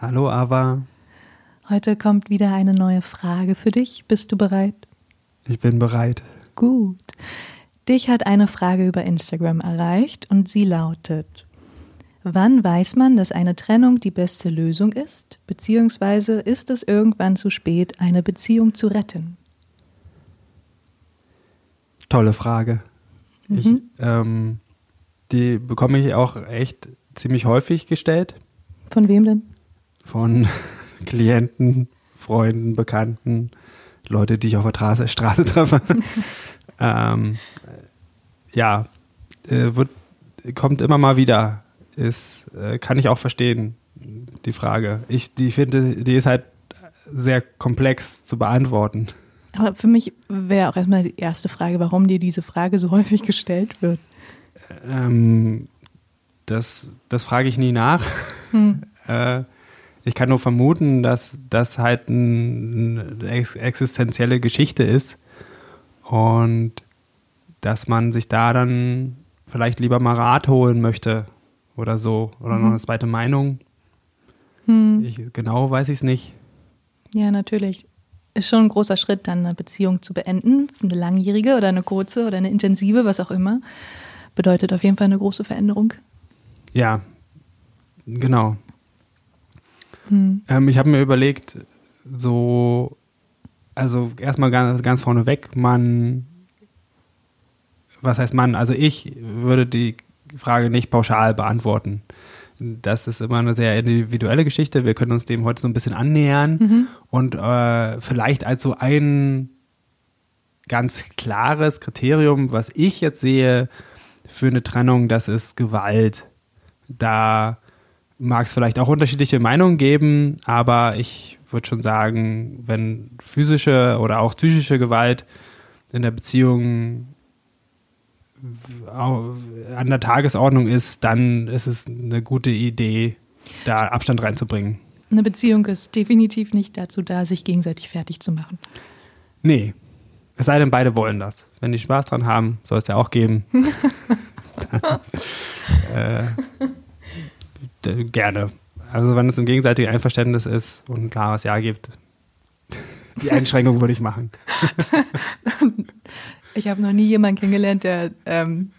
Hallo Ava. Heute kommt wieder eine neue Frage für dich. Bist du bereit? Ich bin bereit. Gut. Dich hat eine Frage über Instagram erreicht und sie lautet: Wann weiß man, dass eine Trennung die beste Lösung ist? Beziehungsweise ist es irgendwann zu spät, eine Beziehung zu retten? Tolle Frage. Mhm. Ich, ähm, die bekomme ich auch echt ziemlich häufig gestellt. Von wem denn? Von Klienten, Freunden, Bekannten, Leute, die ich auf der Straße, Straße treffe. ähm, ja, äh, wird, kommt immer mal wieder ist, äh, kann ich auch verstehen, die Frage. Ich, die finde, die ist halt sehr komplex zu beantworten. Aber für mich wäre auch erstmal die erste Frage, warum dir diese Frage so häufig gestellt wird. Ähm, das, das frage ich nie nach. Hm. äh, ich kann nur vermuten, dass das halt eine existenzielle Geschichte ist und dass man sich da dann vielleicht lieber mal Rat holen möchte oder so. Oder mhm. noch eine zweite Meinung. Hm. Ich, genau weiß ich es nicht. Ja, natürlich. Ist schon ein großer Schritt, dann eine Beziehung zu beenden. Eine langjährige oder eine kurze oder eine intensive, was auch immer. Bedeutet auf jeden Fall eine große Veränderung. Ja, genau. Hm. Ähm, ich habe mir überlegt, so, also erstmal ganz, ganz vorneweg, man, was heißt man? Also ich würde die Frage nicht pauschal beantworten. Das ist immer eine sehr individuelle Geschichte. Wir können uns dem heute so ein bisschen annähern mhm. und äh, vielleicht als so ein ganz klares Kriterium, was ich jetzt sehe für eine Trennung, das ist Gewalt. Da mag es vielleicht auch unterschiedliche Meinungen geben, aber ich würde schon sagen, wenn physische oder auch psychische Gewalt in der Beziehung an der Tagesordnung ist, dann ist es eine gute Idee, da Abstand reinzubringen. Eine Beziehung ist definitiv nicht dazu da, sich gegenseitig fertig zu machen. Nee. Es sei denn, beide wollen das. Wenn die Spaß dran haben, soll es ja auch geben. dann, äh, gerne. Also wenn es im gegenseitigen Einverständnis ist und ein klares Ja gibt, die Einschränkung würde ich machen. Ich habe noch nie jemanden kennengelernt, der ähm,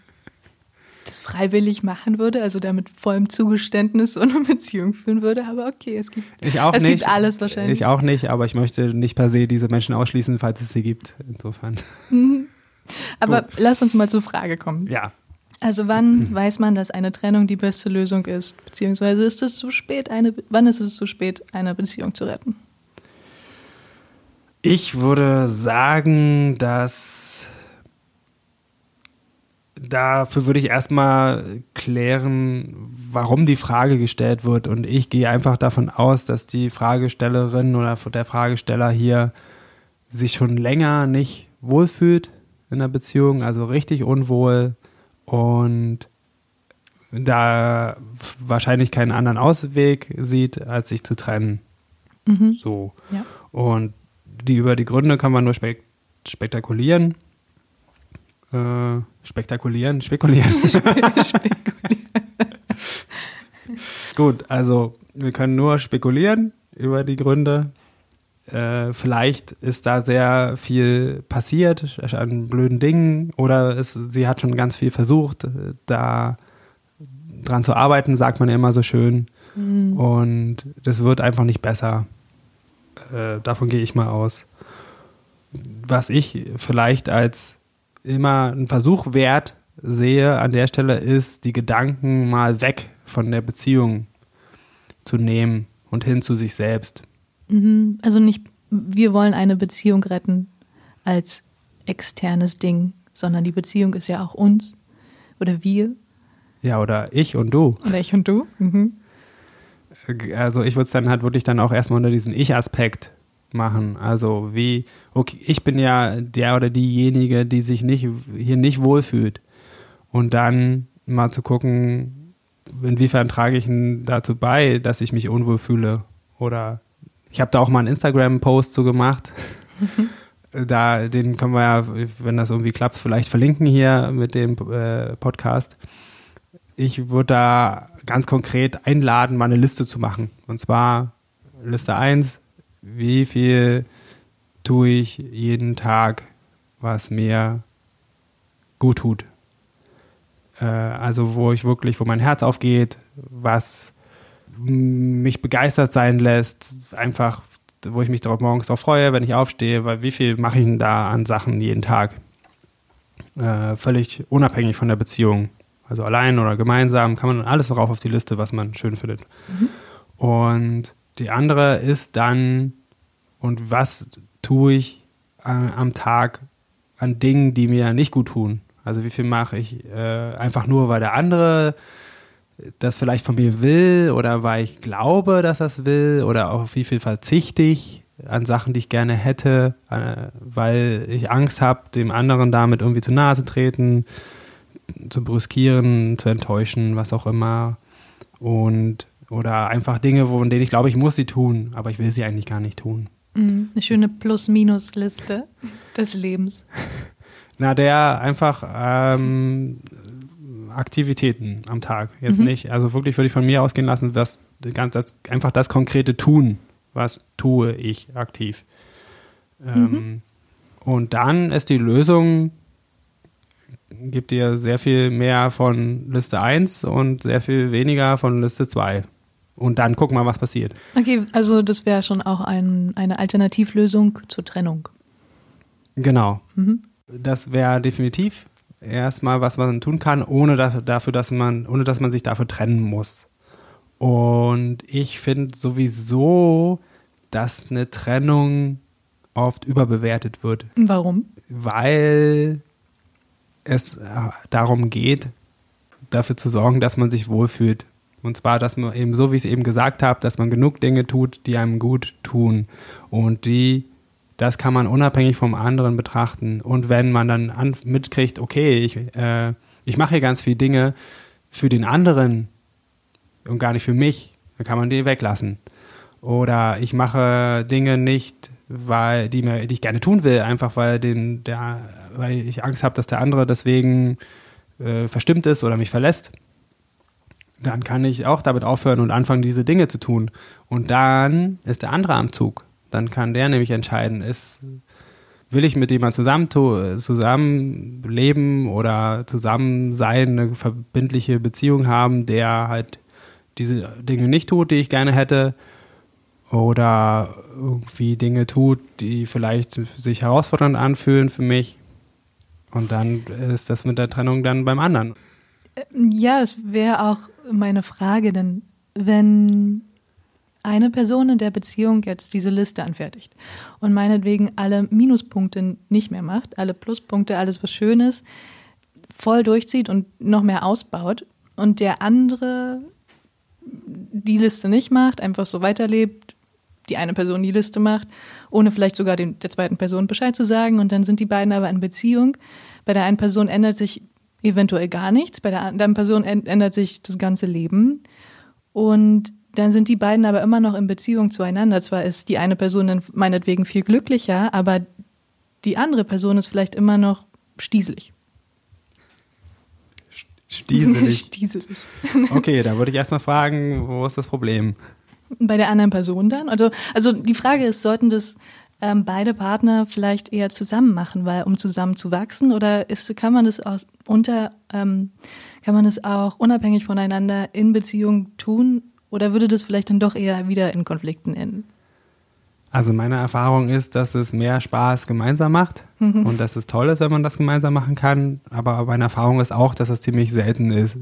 das freiwillig machen würde, also der mit vollem Zugeständnis so eine Beziehung führen würde. Aber okay, es gibt, ich auch es nicht. gibt alles wahrscheinlich. Ich auch nicht, aber ich möchte nicht per se diese Menschen ausschließen, falls es sie gibt. Insofern. Mhm. Aber Gut. lass uns mal zur Frage kommen. Ja. Also wann mhm. weiß man, dass eine Trennung die beste Lösung ist? Beziehungsweise ist es zu spät, eine, wann ist es zu spät, eine Beziehung zu retten? Ich würde sagen, dass dafür würde ich erstmal klären, warum die Frage gestellt wird. Und ich gehe einfach davon aus, dass die Fragestellerin oder der Fragesteller hier sich schon länger nicht wohlfühlt in der Beziehung, also richtig unwohl und da wahrscheinlich keinen anderen Ausweg sieht, als sich zu trennen. Mhm. So. Ja. Und die über die Gründe kann man nur spek spektakulieren äh, spektakulieren, spekulieren. spekulieren. Gut, also wir können nur spekulieren über die Gründe. Äh, vielleicht ist da sehr viel passiert an blöden Dingen oder es, sie hat schon ganz viel versucht, da dran zu arbeiten, sagt man ja immer so schön. Mhm. Und das wird einfach nicht besser. Äh, davon gehe ich mal aus. Was ich vielleicht als immer einen Versuch wert sehe an der Stelle, ist, die Gedanken mal weg von der Beziehung zu nehmen und hin zu sich selbst. Mhm. Also nicht, wir wollen eine Beziehung retten als externes Ding, sondern die Beziehung ist ja auch uns oder wir. Ja, oder ich und du. Oder ich und du. Mhm. also ich würde es dann halt wirklich dann auch erstmal unter diesem Ich-Aspekt machen. Also wie, okay, ich bin ja der oder diejenige, die sich nicht hier nicht wohlfühlt. Und dann mal zu gucken, inwiefern trage ich dazu bei, dass ich mich unwohl fühle. Oder ich habe da auch mal einen Instagram-Post zu gemacht. da, den können wir ja, wenn das irgendwie klappt, vielleicht verlinken hier mit dem äh, Podcast. Ich würde da ganz konkret einladen, mal eine Liste zu machen. Und zwar Liste 1, wie viel tue ich jeden Tag, was mir gut tut. Äh, also wo ich wirklich, wo mein Herz aufgeht, was mich begeistert sein lässt, einfach, wo ich mich darauf morgens darauf freue, wenn ich aufstehe, weil wie viel mache ich denn da an Sachen jeden Tag? Äh, völlig unabhängig von der Beziehung. Also allein oder gemeinsam kann man alles drauf auf die Liste, was man schön findet. Mhm. Und die andere ist dann, und was tue ich äh, am Tag an Dingen, die mir nicht gut tun? Also wie viel mache ich äh, einfach nur, weil der andere das vielleicht von mir will oder weil ich glaube, dass das will oder auf wie viel verzichte ich an Sachen, die ich gerne hätte, äh, weil ich Angst habe, dem anderen damit irgendwie zu nahe zu treten, zu brüskieren, zu enttäuschen, was auch immer. Und oder einfach Dinge, von denen ich glaube, ich muss sie tun, aber ich will sie eigentlich gar nicht tun. Mhm, eine schöne Plus-Minus-Liste des Lebens. Na, der einfach ähm, Aktivitäten am Tag. Jetzt mhm. nicht, also wirklich würde ich von mir ausgehen lassen, dass das, einfach das konkrete Tun, was tue ich aktiv. Ähm, mhm. Und dann ist die Lösung, gibt dir sehr viel mehr von Liste 1 und sehr viel weniger von Liste 2 und dann gucken wir, was passiert. Okay, also das wäre schon auch ein, eine Alternativlösung zur Trennung. Genau. Mhm. Das wäre definitiv erstmal, was man tun kann, ohne dafür, dass man, ohne dass man sich dafür trennen muss. Und ich finde sowieso, dass eine Trennung oft überbewertet wird. Warum? Weil es darum geht, dafür zu sorgen, dass man sich wohlfühlt und zwar, dass man eben so, wie ich es eben gesagt habe, dass man genug Dinge tut, die einem gut tun. Und die, das kann man unabhängig vom anderen betrachten. Und wenn man dann an, mitkriegt, okay, ich, äh, ich mache hier ganz viele Dinge für den anderen und gar nicht für mich, dann kann man die weglassen. Oder ich mache Dinge nicht, weil die, mir, die ich gerne tun will, einfach weil, den, der, weil ich Angst habe, dass der andere deswegen äh, verstimmt ist oder mich verlässt dann kann ich auch damit aufhören und anfangen, diese Dinge zu tun. Und dann ist der andere am Zug. Dann kann der nämlich entscheiden, ist, will ich mit jemandem zusammen, zusammenleben oder zusammen sein, eine verbindliche Beziehung haben, der halt diese Dinge nicht tut, die ich gerne hätte, oder irgendwie Dinge tut, die vielleicht sich herausfordernd anfühlen für mich. Und dann ist das mit der Trennung dann beim anderen. Ja, das wäre auch meine Frage, denn wenn eine Person in der Beziehung jetzt diese Liste anfertigt und meinetwegen alle Minuspunkte nicht mehr macht, alle Pluspunkte, alles was schön ist, voll durchzieht und noch mehr ausbaut und der andere die Liste nicht macht, einfach so weiterlebt, die eine Person die Liste macht, ohne vielleicht sogar den, der zweiten Person Bescheid zu sagen und dann sind die beiden aber in Beziehung. Bei der einen Person ändert sich eventuell gar nichts. Bei der anderen Person ändert sich das ganze Leben. Und dann sind die beiden aber immer noch in Beziehung zueinander. Zwar ist die eine Person dann meinetwegen viel glücklicher, aber die andere Person ist vielleicht immer noch stieselig. Stieselig. stieselig. Okay, da würde ich erstmal fragen, wo ist das Problem? Bei der anderen Person dann? Also, also die Frage ist, sollten das ähm, beide Partner vielleicht eher zusammen machen, weil um zusammen zu wachsen oder ist, kann man das aus, unter, ähm, kann man es auch unabhängig voneinander in Beziehung tun oder würde das vielleicht dann doch eher wieder in Konflikten enden? Also meine Erfahrung ist, dass es mehr Spaß gemeinsam macht mhm. und dass es toll ist, wenn man das gemeinsam machen kann. Aber meine Erfahrung ist auch, dass es ziemlich selten ist,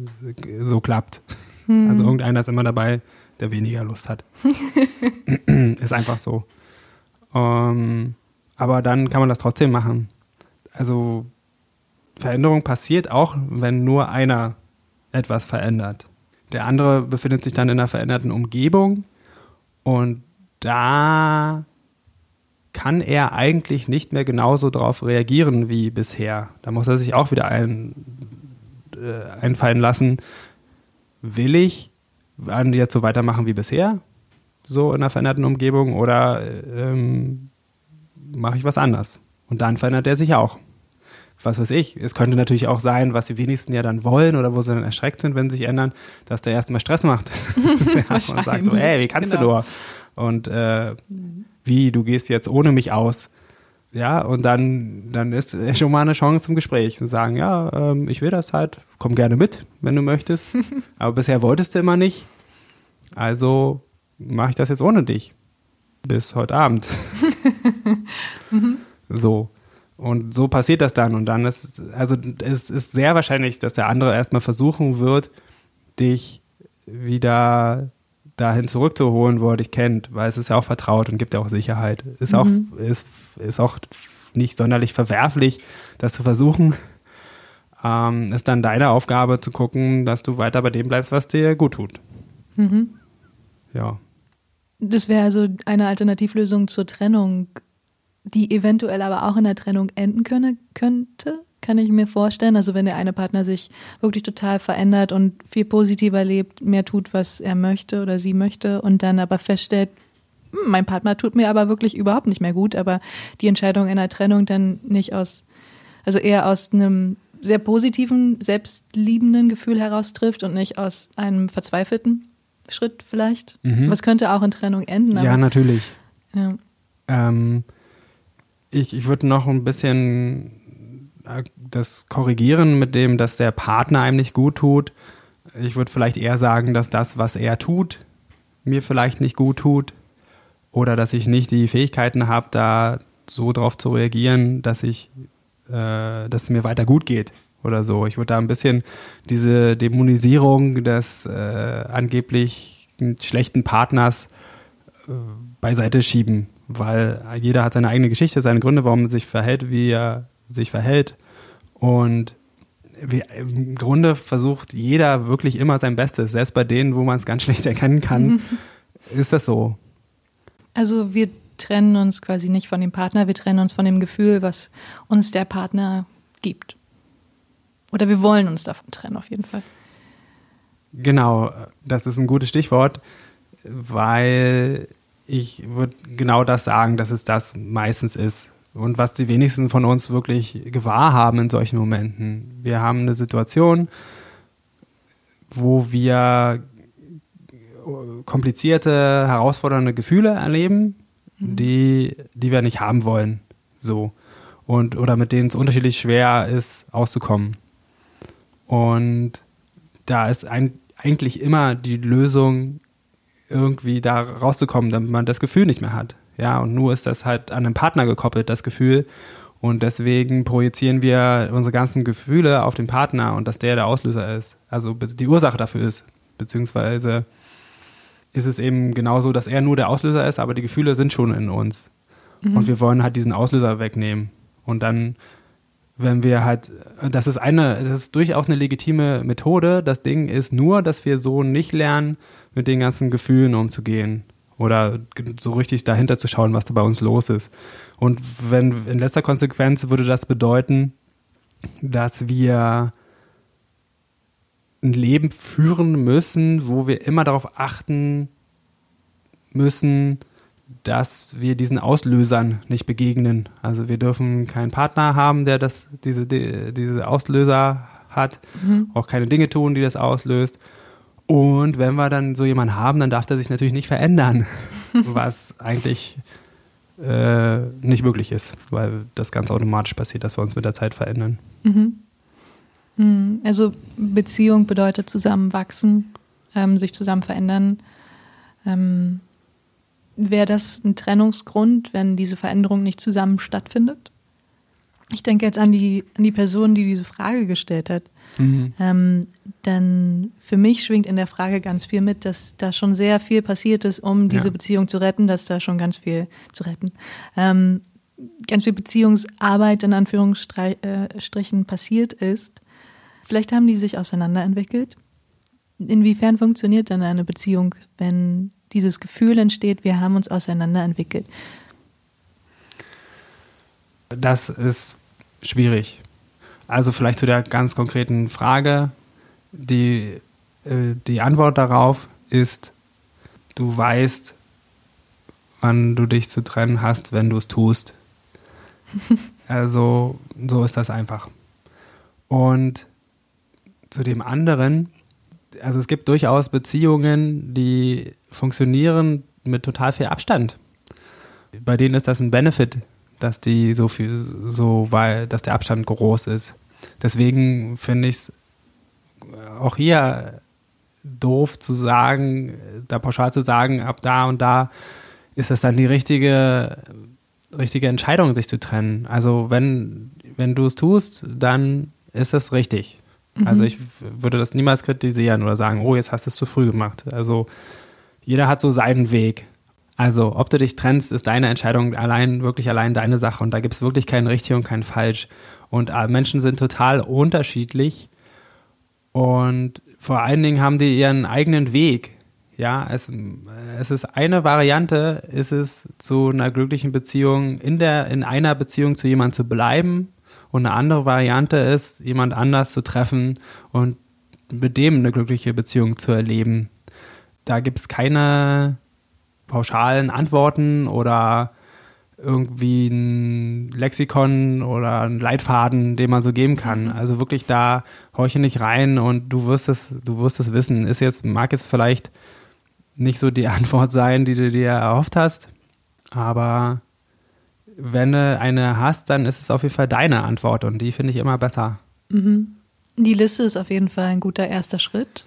so klappt. Mhm. Also irgendeiner ist immer dabei, der weniger Lust hat. ist einfach so. Ähm, aber dann kann man das trotzdem machen. Also Veränderung passiert auch, wenn nur einer etwas verändert. Der andere befindet sich dann in einer veränderten Umgebung und da kann er eigentlich nicht mehr genauso darauf reagieren wie bisher. Da muss er sich auch wieder ein, äh, einfallen lassen, will ich jetzt so weitermachen wie bisher, so in einer veränderten Umgebung, oder ähm, mache ich was anders? Und dann verändert er sich auch. Was weiß ich. Es könnte natürlich auch sein, was die wenigsten ja dann wollen oder wo sie dann erschreckt sind, wenn sie sich ändern, dass der erstmal Stress macht. und sagt so, ey, wie kannst genau. du nur? Und äh, wie, du gehst jetzt ohne mich aus. Ja, und dann, dann ist schon mal eine Chance zum Gespräch zu sagen, ja, ähm, ich will das halt, komm gerne mit, wenn du möchtest. Aber bisher wolltest du immer nicht. Also mache ich das jetzt ohne dich. Bis heute Abend. mhm. So. Und so passiert das dann. Und dann ist, also es ist sehr wahrscheinlich, dass der andere erstmal versuchen wird, dich wieder dahin zurückzuholen, wo er dich kennt, weil es ist ja auch vertraut und gibt ja auch Sicherheit. Ist mhm. auch, ist, ist auch nicht sonderlich verwerflich, das zu versuchen. Ähm, ist dann deine Aufgabe zu gucken, dass du weiter bei dem bleibst, was dir gut tut. Mhm. Ja. Das wäre also eine Alternativlösung zur Trennung, die eventuell aber auch in der Trennung enden könne, könnte, kann ich mir vorstellen. Also wenn der eine Partner sich wirklich total verändert und viel positiver lebt, mehr tut, was er möchte oder sie möchte und dann aber feststellt, hm, mein Partner tut mir aber wirklich überhaupt nicht mehr gut, aber die Entscheidung in der Trennung dann nicht aus, also eher aus einem sehr positiven, selbstliebenden Gefühl heraus trifft und nicht aus einem verzweifelten Schritt vielleicht. Mhm. Was könnte auch in Trennung enden. ja, natürlich. Ja. Ähm, ich, ich würde noch ein bisschen äh, das korrigieren mit dem, dass der Partner einem nicht gut tut. Ich würde vielleicht eher sagen, dass das, was er tut, mir vielleicht nicht gut tut. Oder dass ich nicht die Fähigkeiten habe, da so drauf zu reagieren, dass ich, äh, dass es mir weiter gut geht oder so. Ich würde da ein bisschen diese Dämonisierung des äh, angeblich schlechten Partners äh, beiseite schieben weil jeder hat seine eigene Geschichte, seine Gründe, warum er sich verhält, wie er sich verhält. Und im Grunde versucht jeder wirklich immer sein Bestes, selbst bei denen, wo man es ganz schlecht erkennen kann, mhm. ist das so. Also wir trennen uns quasi nicht von dem Partner, wir trennen uns von dem Gefühl, was uns der Partner gibt. Oder wir wollen uns davon trennen, auf jeden Fall. Genau, das ist ein gutes Stichwort, weil ich würde genau das sagen, dass es das meistens ist. Und was die wenigsten von uns wirklich gewahr haben in solchen Momenten. Wir haben eine Situation, wo wir komplizierte, herausfordernde Gefühle erleben, mhm. die, die wir nicht haben wollen. So. Und, oder mit denen es unterschiedlich schwer ist, auszukommen. Und da ist ein, eigentlich immer die Lösung irgendwie da rauszukommen, damit man das Gefühl nicht mehr hat. Ja, und nur ist das halt an einen Partner gekoppelt, das Gefühl. Und deswegen projizieren wir unsere ganzen Gefühle auf den Partner und dass der der Auslöser ist. Also die Ursache dafür ist. Beziehungsweise ist es eben genauso, dass er nur der Auslöser ist, aber die Gefühle sind schon in uns. Mhm. Und wir wollen halt diesen Auslöser wegnehmen. Und dann, wenn wir halt, das ist eine, das ist durchaus eine legitime Methode. Das Ding ist nur, dass wir so nicht lernen, mit den ganzen Gefühlen umzugehen oder so richtig dahinter zu schauen, was da bei uns los ist. Und wenn in letzter Konsequenz würde das bedeuten, dass wir ein Leben führen müssen, wo wir immer darauf achten müssen, dass wir diesen Auslösern nicht begegnen. Also wir dürfen keinen Partner haben, der das, diese, diese Auslöser hat, mhm. auch keine Dinge tun, die das auslöst. Und wenn wir dann so jemanden haben, dann darf der sich natürlich nicht verändern, was eigentlich äh, nicht möglich ist, weil das ganz automatisch passiert, dass wir uns mit der Zeit verändern. Mhm. mhm. Also Beziehung bedeutet zusammenwachsen, ähm, sich zusammen verändern. Ähm, Wäre das ein Trennungsgrund, wenn diese Veränderung nicht zusammen stattfindet? Ich denke jetzt an die, an die Person, die diese Frage gestellt hat. Mhm. Ähm, dann für mich schwingt in der Frage ganz viel mit, dass da schon sehr viel passiert ist, um diese ja. Beziehung zu retten, dass da schon ganz viel zu retten, ähm, ganz viel Beziehungsarbeit in Anführungsstrichen passiert ist. Vielleicht haben die sich auseinanderentwickelt. inwiefern funktioniert dann eine Beziehung, wenn dieses Gefühl entsteht, wir haben uns auseinanderentwickelt? Das ist schwierig. Also vielleicht zu der ganz konkreten Frage. Die, äh, die Antwort darauf ist, du weißt, wann du dich zu trennen hast, wenn du es tust. also so ist das einfach. Und zu dem anderen, also es gibt durchaus Beziehungen, die funktionieren mit total viel Abstand. Bei denen ist das ein Benefit, dass die so viel, so, weil, dass der Abstand groß ist. Deswegen finde ich es auch hier doof zu sagen, da pauschal zu sagen, ab da und da ist das dann die richtige, richtige Entscheidung, sich zu trennen. Also wenn, wenn du es tust, dann ist das richtig. Mhm. Also ich würde das niemals kritisieren oder sagen, oh, jetzt hast du es zu früh gemacht. Also jeder hat so seinen Weg. Also, ob du dich trennst, ist deine Entscheidung allein, wirklich allein deine Sache. Und da gibt es wirklich kein richtig und kein falsch. Und äh, Menschen sind total unterschiedlich. Und vor allen Dingen haben die ihren eigenen Weg. Ja, es, es ist eine Variante, ist es zu einer glücklichen Beziehung, in der, in einer Beziehung zu jemandem zu bleiben. Und eine andere Variante ist, jemand anders zu treffen und mit dem eine glückliche Beziehung zu erleben. Da gibt es keine pauschalen Antworten oder irgendwie ein Lexikon oder ein Leitfaden, den man so geben kann. Mhm. Also wirklich da horche nicht rein und du wirst es, du wirst es wissen. Ist jetzt, mag jetzt vielleicht nicht so die Antwort sein, die du dir erhofft hast, aber wenn du eine hast, dann ist es auf jeden Fall deine Antwort und die finde ich immer besser. Mhm. Die Liste ist auf jeden Fall ein guter erster Schritt,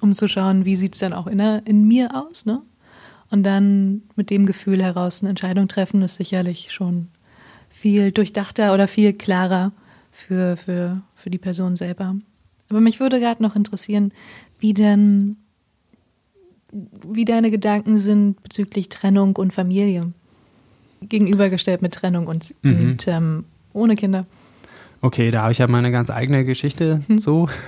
um zu schauen, wie sieht es dann auch in, in mir aus, ne? Und dann mit dem Gefühl heraus eine Entscheidung treffen, ist sicherlich schon viel durchdachter oder viel klarer für, für, für die Person selber. Aber mich würde gerade noch interessieren, wie denn, wie deine Gedanken sind bezüglich Trennung und Familie. Gegenübergestellt mit Trennung und, mhm. und ähm, ohne Kinder. Okay, da habe ich ja meine ganz eigene Geschichte hm. so.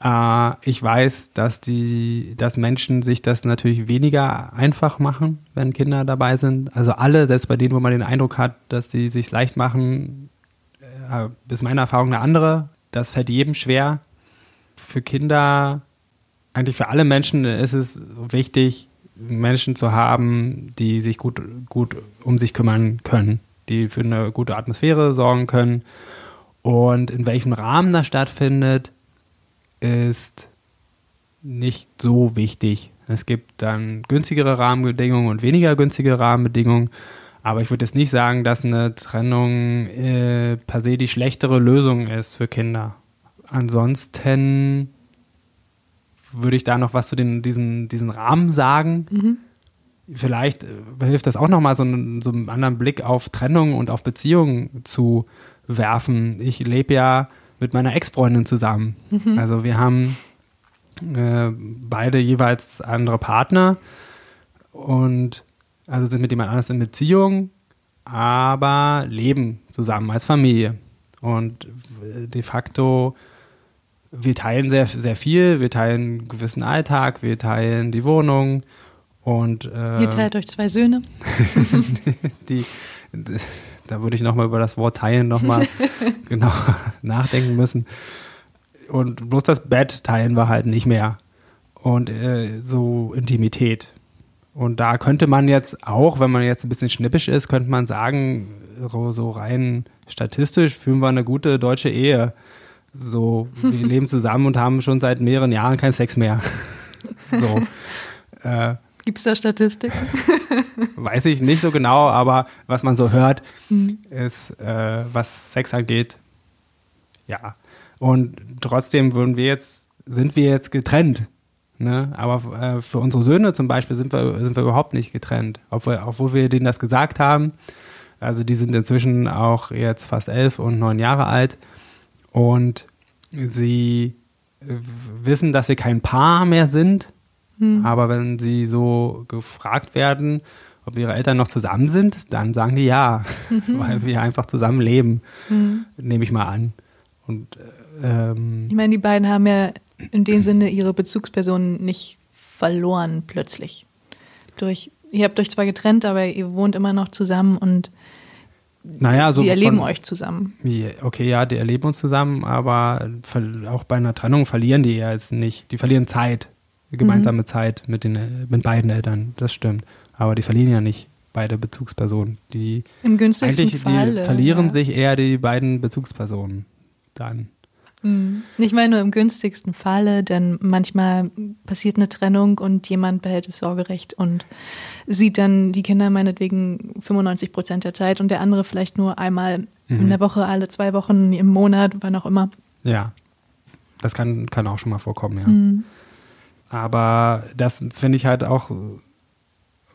Äh, ich weiß, dass die, dass Menschen sich das natürlich weniger einfach machen, wenn Kinder dabei sind. Also alle, selbst bei denen, wo man den Eindruck hat, dass die sich leicht machen, äh, ist meine Erfahrung eine andere. Das fällt jedem schwer. Für Kinder, eigentlich für alle Menschen ist es wichtig, Menschen zu haben, die sich gut, gut um sich kümmern können, die für eine gute Atmosphäre sorgen können. Und in welchem Rahmen das stattfindet, ist nicht so wichtig. Es gibt dann günstigere Rahmenbedingungen und weniger günstige Rahmenbedingungen. Aber ich würde jetzt nicht sagen, dass eine Trennung äh, per se die schlechtere Lösung ist für Kinder. Ansonsten würde ich da noch was zu den, diesen, diesen Rahmen sagen. Mhm. Vielleicht äh, hilft das auch nochmal so, einen, so einen anderen Blick auf Trennung und auf Beziehungen zu werfen. Ich lebe ja mit meiner Ex-Freundin zusammen. Mhm. Also wir haben äh, beide jeweils andere Partner und also sind mit jemand anders in Beziehung, aber leben zusammen als Familie. Und äh, de facto, wir teilen sehr, sehr viel, wir teilen einen gewissen Alltag, wir teilen die Wohnung und äh, Ihr teilt euch zwei Söhne. die, die da würde ich nochmal über das Wort teilen nochmal genau nachdenken müssen. Und bloß das Bett teilen wir halt nicht mehr. Und äh, so Intimität. Und da könnte man jetzt auch, wenn man jetzt ein bisschen schnippisch ist, könnte man sagen, so, rein statistisch führen wir eine gute deutsche Ehe. So, wir leben zusammen und haben schon seit mehreren Jahren keinen Sex mehr. so. Äh, Gibt es da Statistiken? Weiß ich nicht so genau, aber was man so hört, mhm. ist, äh, was Sex angeht, ja. Und trotzdem würden wir jetzt, sind wir jetzt getrennt. Ne? Aber äh, für unsere Söhne zum Beispiel sind wir, sind wir überhaupt nicht getrennt. Obwohl, obwohl wir denen das gesagt haben. Also die sind inzwischen auch jetzt fast elf und neun Jahre alt. Und sie wissen, dass wir kein Paar mehr sind hm. Aber wenn sie so gefragt werden, ob ihre Eltern noch zusammen sind, dann sagen die ja, mhm. weil wir einfach zusammen leben, mhm. nehme ich mal an. Und ähm, ich meine, die beiden haben ja in dem Sinne ihre Bezugsperson nicht verloren plötzlich. Durch, ihr habt euch zwar getrennt, aber ihr wohnt immer noch zusammen und naja, also die erleben von, euch zusammen. Okay, ja, die erleben uns zusammen, aber auch bei einer Trennung verlieren die ja jetzt nicht. Die verlieren Zeit, gemeinsame mhm. Zeit mit, den, mit beiden Eltern, das stimmt. Aber die verlieren ja nicht beide Bezugspersonen. Die Im günstigsten eigentlich, Falle, die verlieren ja. sich eher die beiden Bezugspersonen dann. Mhm. Ich meine nur im günstigsten Falle, denn manchmal passiert eine Trennung und jemand behält das Sorgerecht und sieht dann die Kinder meinetwegen 95 Prozent der Zeit und der andere vielleicht nur einmal mhm. in der Woche, alle zwei Wochen, im Monat, wann auch immer. Ja, das kann, kann auch schon mal vorkommen, ja. Mhm. Aber das finde ich halt auch,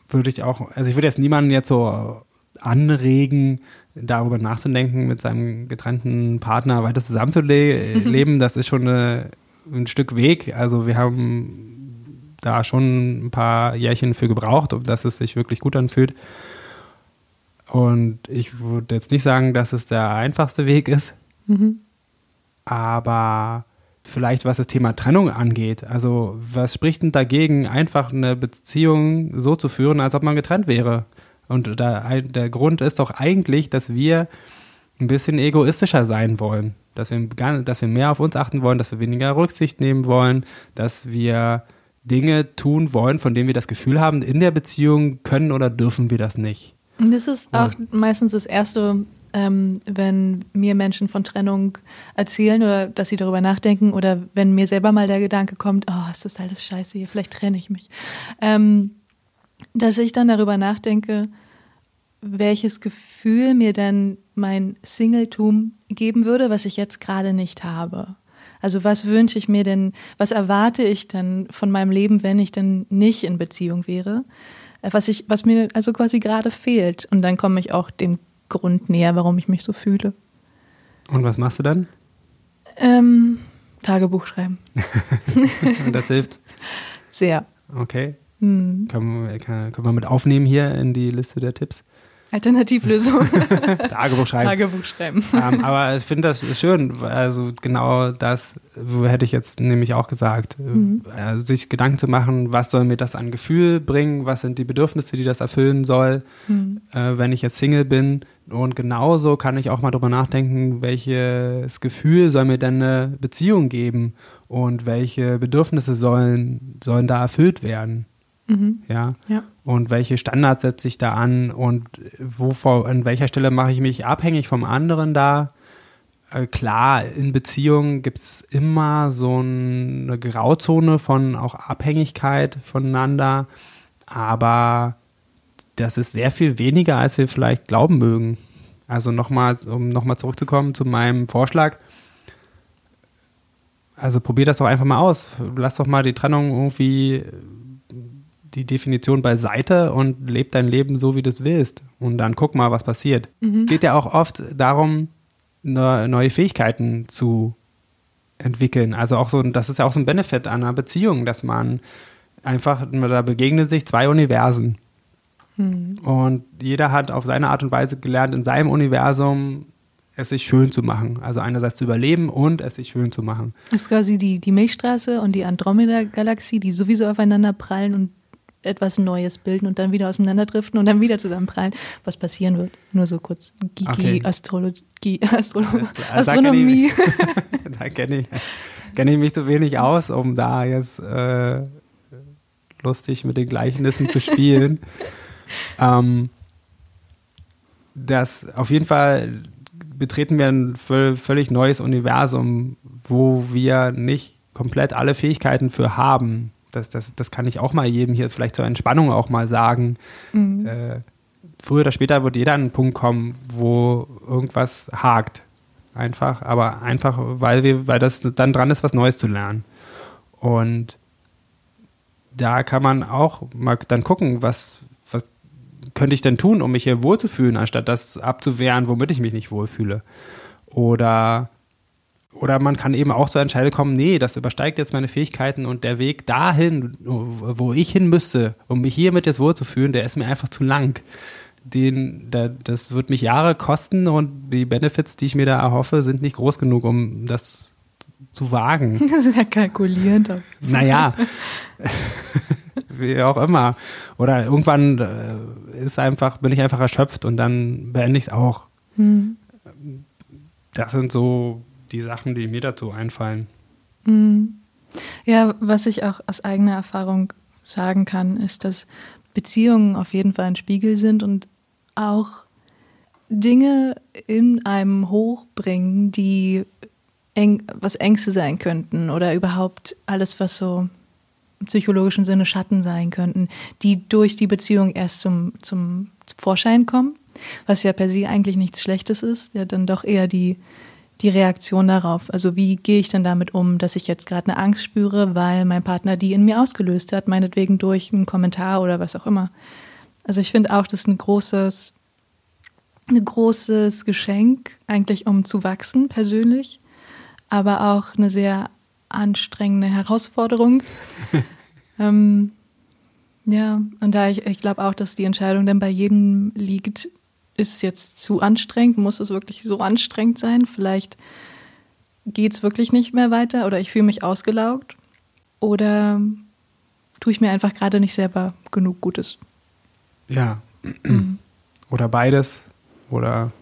würde ich auch, also ich würde jetzt niemanden jetzt so anregen, darüber nachzudenken, mit seinem getrennten Partner weiter zusammenzuleben, das ist schon eine, ein Stück Weg. Also wir haben da schon ein paar Jährchen für gebraucht, um dass es sich wirklich gut anfühlt. Und ich würde jetzt nicht sagen, dass es der einfachste Weg ist, mhm. aber vielleicht was das Thema Trennung angeht. Also was spricht denn dagegen, einfach eine Beziehung so zu führen, als ob man getrennt wäre? Und da, der Grund ist doch eigentlich, dass wir ein bisschen egoistischer sein wollen. Dass wir, dass wir mehr auf uns achten wollen, dass wir weniger Rücksicht nehmen wollen, dass wir Dinge tun wollen, von denen wir das Gefühl haben, in der Beziehung können oder dürfen wir das nicht. Und das ist auch ja. meistens das Erste, ähm, wenn mir Menschen von Trennung erzählen oder dass sie darüber nachdenken oder wenn mir selber mal der Gedanke kommt, oh, ist das alles scheiße hier, vielleicht trenne ich mich. Ähm, dass ich dann darüber nachdenke, welches Gefühl mir denn mein Singletum geben würde, was ich jetzt gerade nicht habe. Also was wünsche ich mir denn, was erwarte ich denn von meinem Leben, wenn ich denn nicht in Beziehung wäre? Was ich, was mir also quasi gerade fehlt. Und dann komme ich auch dem Grund näher, warum ich mich so fühle. Und was machst du dann? Ähm, Tagebuch schreiben. Und das hilft? Sehr. Okay. Hm. Können, wir, können wir mit aufnehmen hier in die Liste der Tipps? Alternativlösung. Tagebuch schreiben. Tagebuch schreiben. Ähm, aber ich finde das schön. Also genau das hätte ich jetzt nämlich auch gesagt. Mhm. Also sich Gedanken zu machen, was soll mir das an Gefühl bringen? Was sind die Bedürfnisse, die das erfüllen soll, mhm. äh, wenn ich jetzt Single bin? Und genauso kann ich auch mal drüber nachdenken, welches Gefühl soll mir denn eine Beziehung geben? Und welche Bedürfnisse sollen, sollen da erfüllt werden? Mhm. Ja? ja. Und welche Standards setze ich da an und wo, an welcher Stelle mache ich mich abhängig vom anderen da? Äh, klar, in Beziehungen gibt es immer so eine Grauzone von auch Abhängigkeit voneinander, aber das ist sehr viel weniger, als wir vielleicht glauben mögen. Also nochmal, um nochmal zurückzukommen zu meinem Vorschlag. Also probier das doch einfach mal aus. Lass doch mal die Trennung irgendwie die Definition beiseite und leb dein Leben so, wie du es willst. Und dann guck mal, was passiert. Mhm. Geht ja auch oft darum, neue Fähigkeiten zu entwickeln. Also auch so, das ist ja auch so ein Benefit einer Beziehung, dass man einfach, da begegnen sich zwei Universen. Mhm. Und jeder hat auf seine Art und Weise gelernt, in seinem Universum es sich schön zu machen. Also einerseits zu überleben und es sich schön zu machen. Das ist quasi die, die Milchstraße und die Andromeda-Galaxie, die sowieso aufeinander prallen und etwas Neues bilden und dann wieder auseinanderdriften und dann wieder zusammenprallen, was passieren wird. Nur so kurz. Gigi, okay. Astrologie, Astro Astronomie. Da kenne ich, kenn ich mich zu wenig aus, um da jetzt äh, lustig mit den Gleichnissen zu spielen. ähm, das auf jeden Fall betreten wir ein völlig neues Universum, wo wir nicht komplett alle Fähigkeiten für haben das, das, das kann ich auch mal jedem hier vielleicht zur Entspannung auch mal sagen. Mhm. Äh, früher oder später wird jeder an einen Punkt kommen, wo irgendwas hakt. Einfach, aber einfach, weil wir, weil das dann dran ist, was Neues zu lernen. Und da kann man auch mal dann gucken, was, was könnte ich denn tun, um mich hier wohlzufühlen, anstatt das abzuwehren, womit ich mich nicht wohlfühle. Oder oder man kann eben auch zur Entscheidung kommen, nee, das übersteigt jetzt meine Fähigkeiten und der Weg dahin, wo ich hin müsste, um mich hiermit jetzt wohlzufühlen, der ist mir einfach zu lang. Den, der, das wird mich Jahre kosten und die Benefits, die ich mir da erhoffe, sind nicht groß genug, um das zu wagen. Sehr kalkulierend. naja, wie auch immer. Oder irgendwann äh, ist einfach, bin ich einfach erschöpft und dann beende ich es auch. Hm. Das sind so die Sachen, die mir dazu einfallen. Hm. Ja, was ich auch aus eigener Erfahrung sagen kann, ist, dass Beziehungen auf jeden Fall ein Spiegel sind und auch Dinge in einem hochbringen, die eng, was Ängste sein könnten oder überhaupt alles, was so im psychologischen Sinne Schatten sein könnten, die durch die Beziehung erst zum, zum Vorschein kommen, was ja per se eigentlich nichts Schlechtes ist, ja dann doch eher die, die Reaktion darauf. Also wie gehe ich denn damit um, dass ich jetzt gerade eine Angst spüre, weil mein Partner die in mir ausgelöst hat, meinetwegen durch einen Kommentar oder was auch immer. Also ich finde auch, das ist ein großes, ein großes Geschenk, eigentlich um zu wachsen persönlich, aber auch eine sehr anstrengende Herausforderung. ähm, ja, und da ich, ich glaube auch, dass die Entscheidung dann bei jedem liegt, ist es jetzt zu anstrengend, muss es wirklich so anstrengend sein? Vielleicht geht es wirklich nicht mehr weiter oder ich fühle mich ausgelaugt oder tue ich mir einfach gerade nicht selber genug Gutes. Ja. Mhm. Oder beides oder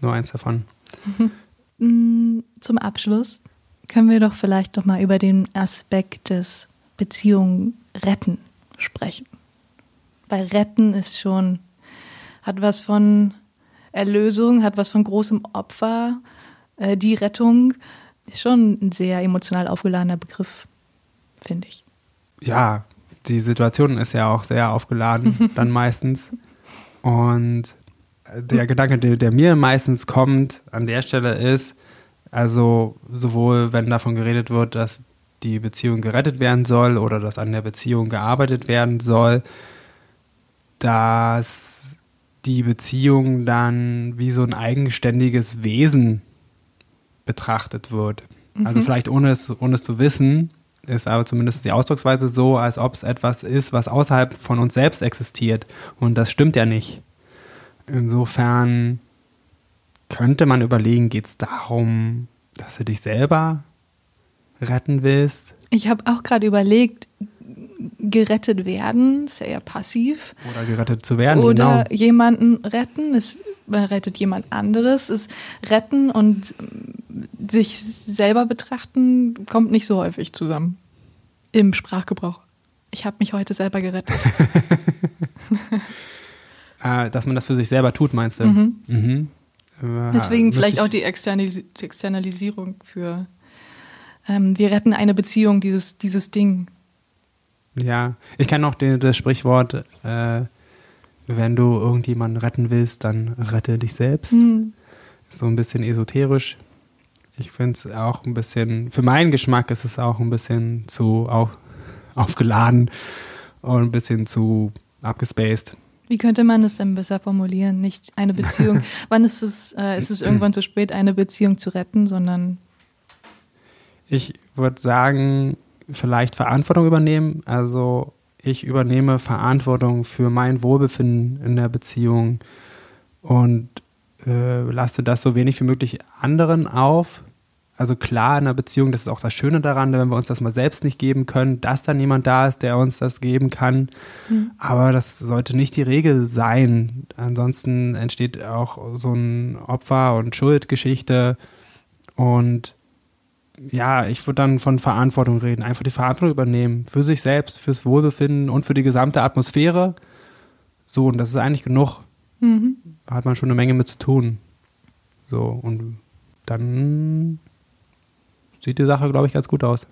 nur eins davon. Mm, zum Abschluss können wir doch vielleicht doch mal über den Aspekt des Beziehungen retten sprechen. Weil retten ist schon, hat was von Erlösung, hat was von großem Opfer. Äh, die Rettung ist schon ein sehr emotional aufgeladener Begriff, finde ich. Ja, die Situation ist ja auch sehr aufgeladen, dann meistens. Und der Gedanke, der, der, mir meistens kommt an der Stelle ist, also sowohl wenn davon geredet wird, dass die Beziehung gerettet werden soll oder dass an der Beziehung gearbeitet werden soll, dass die Beziehung dann wie so ein eigenständiges Wesen betrachtet wird. Also mhm. Also vielleicht ohne es, ohne es zu wissen, ist aber zumindest die Ausdrucksweise so, als ob es etwas ist, was außerhalb von uns selbst existiert. Und das stimmt ja nicht. Insofern könnte man überlegen, geht es darum, dass du dich selber retten willst? Ich habe auch gerade überlegt, gerettet werden, ist ja eher passiv. Oder gerettet zu werden, Oder genau. jemanden retten, man rettet jemand anderes. Ist retten und sich selber betrachten kommt nicht so häufig zusammen im Sprachgebrauch. Ich habe mich heute selber gerettet. äh, dass man das für sich selber tut, meinst du? Mhm. Mhm. Äh, Deswegen vielleicht auch die Externalisierung für ähm, wir retten eine Beziehung, dieses, dieses Ding. Ja, ich kenne auch den, das Sprichwort, äh, wenn du irgendjemanden retten willst, dann rette dich selbst. Mhm. So ein bisschen esoterisch. Ich finde es auch ein bisschen, für meinen Geschmack ist es auch ein bisschen zu auf, aufgeladen und ein bisschen zu abgespaced. Wie könnte man es denn besser formulieren? Nicht eine Beziehung. Wann ist es, äh, ist es irgendwann zu spät, eine Beziehung zu retten, sondern. Ich würde sagen, vielleicht Verantwortung übernehmen. Also ich übernehme Verantwortung für mein Wohlbefinden in der Beziehung und äh, lasse das so wenig wie möglich anderen auf also klar in einer Beziehung, das ist auch das Schöne daran, wenn wir uns das mal selbst nicht geben können, dass dann jemand da ist, der uns das geben kann. Mhm. Aber das sollte nicht die Regel sein. Ansonsten entsteht auch so ein Opfer- und Schuldgeschichte. Und ja, ich würde dann von Verantwortung reden. Einfach die Verantwortung übernehmen. Für sich selbst, fürs Wohlbefinden und für die gesamte Atmosphäre. So, und das ist eigentlich genug. Mhm. Da hat man schon eine Menge mit zu tun. So, und dann sieht die Sache, glaube ich, ganz gut aus.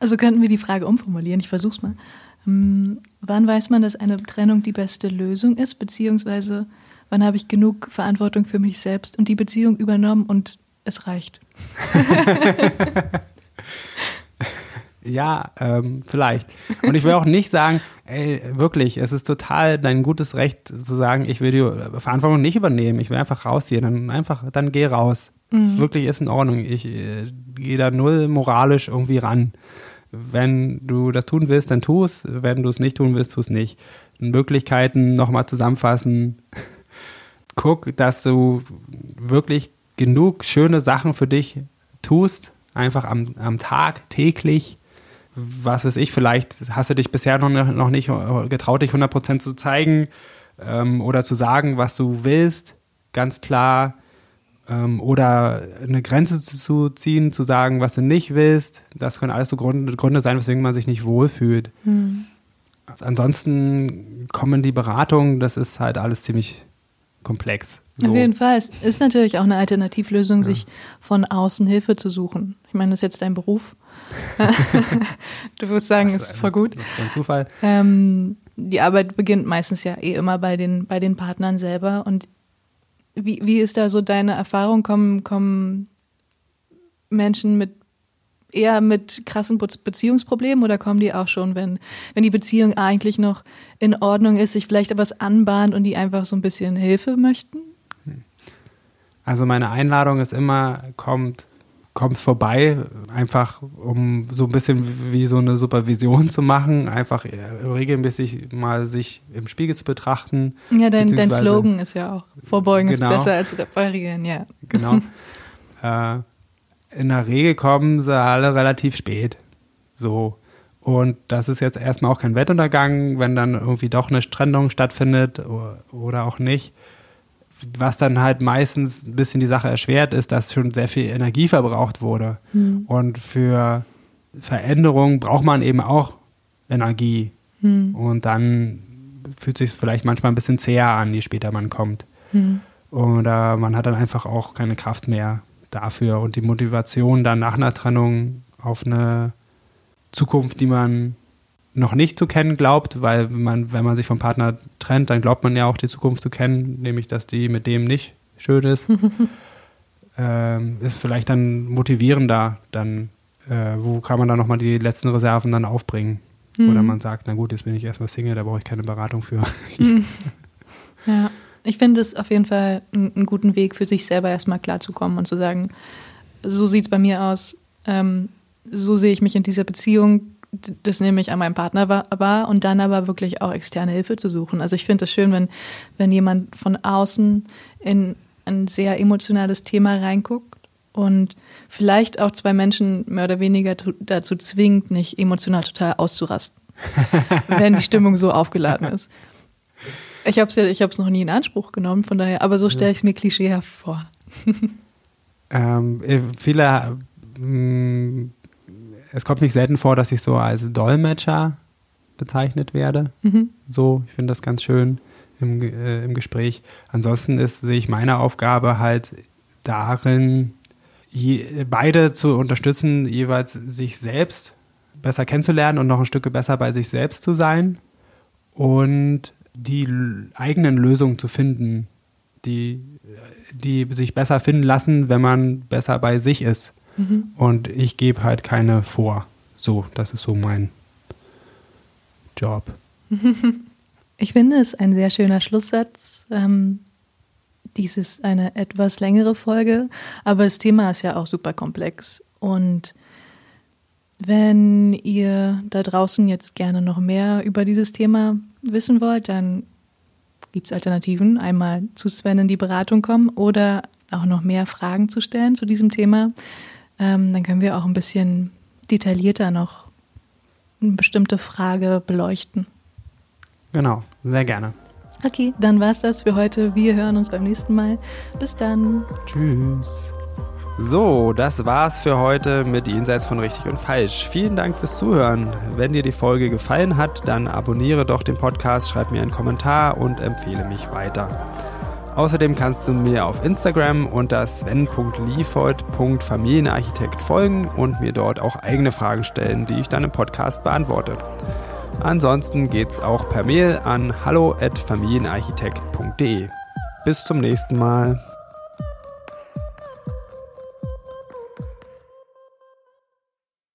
Also könnten wir die Frage umformulieren. Ich versuche es mal. Hm, wann weiß man, dass eine Trennung die beste Lösung ist? Beziehungsweise wann habe ich genug Verantwortung für mich selbst und die Beziehung übernommen und es reicht? ja, ähm, vielleicht. Und ich will auch nicht sagen, ey, wirklich, es ist total dein gutes Recht zu sagen, ich will die Verantwortung nicht übernehmen, ich will einfach rausgehen, dann einfach, dann geh raus. Mhm. Wirklich ist in Ordnung. Ich äh, gehe da null moralisch irgendwie ran. Wenn du das tun willst, dann tu es. Wenn du es nicht tun willst, tu es nicht. Möglichkeiten nochmal zusammenfassen. Guck, dass du wirklich genug schöne Sachen für dich tust einfach am, am Tag, täglich. Was weiß ich, vielleicht hast du dich bisher noch, noch nicht getraut, dich 100% zu zeigen ähm, oder zu sagen, was du willst, ganz klar. Ähm, oder eine Grenze zu, zu, ziehen, zu sagen, was du nicht willst. Das können alles so Gründe, Gründe sein, weswegen man sich nicht wohlfühlt. Mhm. Ansonsten kommen die Beratungen, das ist halt alles ziemlich komplex. So. Auf jeden Fall. Es ist natürlich auch eine Alternativlösung, ja. sich von außen Hilfe zu suchen. Ich meine, das ist jetzt dein Beruf. du wirst sagen, das ist voll gut. Das ist ein Zufall. Ähm, die Arbeit beginnt meistens ja eh immer bei den, bei den Partnern selber. Und wie, wie ist da so deine Erfahrung? Kommen, kommen Menschen mit eher mit krassen Beziehungsproblemen oder kommen die auch schon, wenn, wenn die Beziehung eigentlich noch in Ordnung ist, sich vielleicht etwas anbahnt und die einfach so ein bisschen Hilfe möchten? Also meine Einladung ist immer, kommt, kommt vorbei, einfach um so ein bisschen wie so eine Supervision zu machen, einfach regelmäßig mal sich im Spiegel zu betrachten. Ja, dein, dein Slogan ist ja auch, Vorbeugen genau, ist besser als reparieren, ja. Genau. äh, in der Regel kommen sie alle relativ spät. So. Und das ist jetzt erstmal auch kein Wettuntergang, wenn dann irgendwie doch eine Strandung stattfindet oder auch nicht. Was dann halt meistens ein bisschen die Sache erschwert, ist, dass schon sehr viel Energie verbraucht wurde. Mhm. Und für Veränderungen braucht man eben auch Energie. Mhm. Und dann fühlt sich vielleicht manchmal ein bisschen zäher an, je später man kommt. Mhm. Oder man hat dann einfach auch keine Kraft mehr dafür und die Motivation dann nach einer Trennung auf eine Zukunft, die man noch nicht zu kennen glaubt, weil man, wenn man sich vom Partner trennt, dann glaubt man ja auch die Zukunft zu kennen, nämlich dass die mit dem nicht schön ist. ähm, ist vielleicht dann motivierender, dann äh, wo kann man dann nochmal die letzten Reserven dann aufbringen? Mhm. Oder man sagt, na gut, jetzt bin ich erstmal Single, da brauche ich keine Beratung für. Mhm. ja. Ich finde es auf jeden Fall einen guten Weg für sich selber erstmal klarzukommen und zu sagen, so sieht es bei mir aus, ähm, so sehe ich mich in dieser Beziehung, das nehme ich an meinem Partner wahr und dann aber wirklich auch externe Hilfe zu suchen. Also ich finde es schön, wenn, wenn jemand von außen in ein sehr emotionales Thema reinguckt und vielleicht auch zwei Menschen mehr oder weniger dazu zwingt, nicht emotional total auszurasten, wenn die Stimmung so aufgeladen ist. Ich habe es ja, ich habe es noch nie in Anspruch genommen, von daher, aber so stelle ich es mir klischeehaft vor. ähm, äh, viele, mh, mm, es kommt nicht selten vor, dass ich so als Dolmetscher bezeichnet werde. Mhm. So, ich finde das ganz schön im, äh, im Gespräch. Ansonsten ist, sehe ich meine Aufgabe halt darin, je, beide zu unterstützen, jeweils sich selbst besser kennenzulernen und noch ein Stück besser bei sich selbst zu sein. Und die eigenen Lösungen zu finden, die, die sich besser finden lassen, wenn man besser bei sich ist. Mhm. Und ich gebe halt keine vor. So, das ist so mein Job. Ich finde es ein sehr schöner Schlusssatz. Ähm, dies ist eine etwas längere Folge, aber das Thema ist ja auch super komplex. Und wenn ihr da draußen jetzt gerne noch mehr über dieses Thema wissen wollt, dann gibt es Alternativen. Einmal zu Sven in die Beratung kommen oder auch noch mehr Fragen zu stellen zu diesem Thema. Ähm, dann können wir auch ein bisschen detaillierter noch eine bestimmte Frage beleuchten. Genau, sehr gerne. Okay, dann war es das für heute. Wir hören uns beim nächsten Mal. Bis dann. Tschüss. So, das war's für heute mit Jenseits von Richtig und Falsch. Vielen Dank fürs Zuhören. Wenn dir die Folge gefallen hat, dann abonniere doch den Podcast, schreib mir einen Kommentar und empfehle mich weiter. Außerdem kannst du mir auf Instagram unter sven.liefold.familienarchitekt folgen und mir dort auch eigene Fragen stellen, die ich dann im Podcast beantworte. Ansonsten geht's auch per Mail an hallo@familienarchitekt.de. Bis zum nächsten Mal.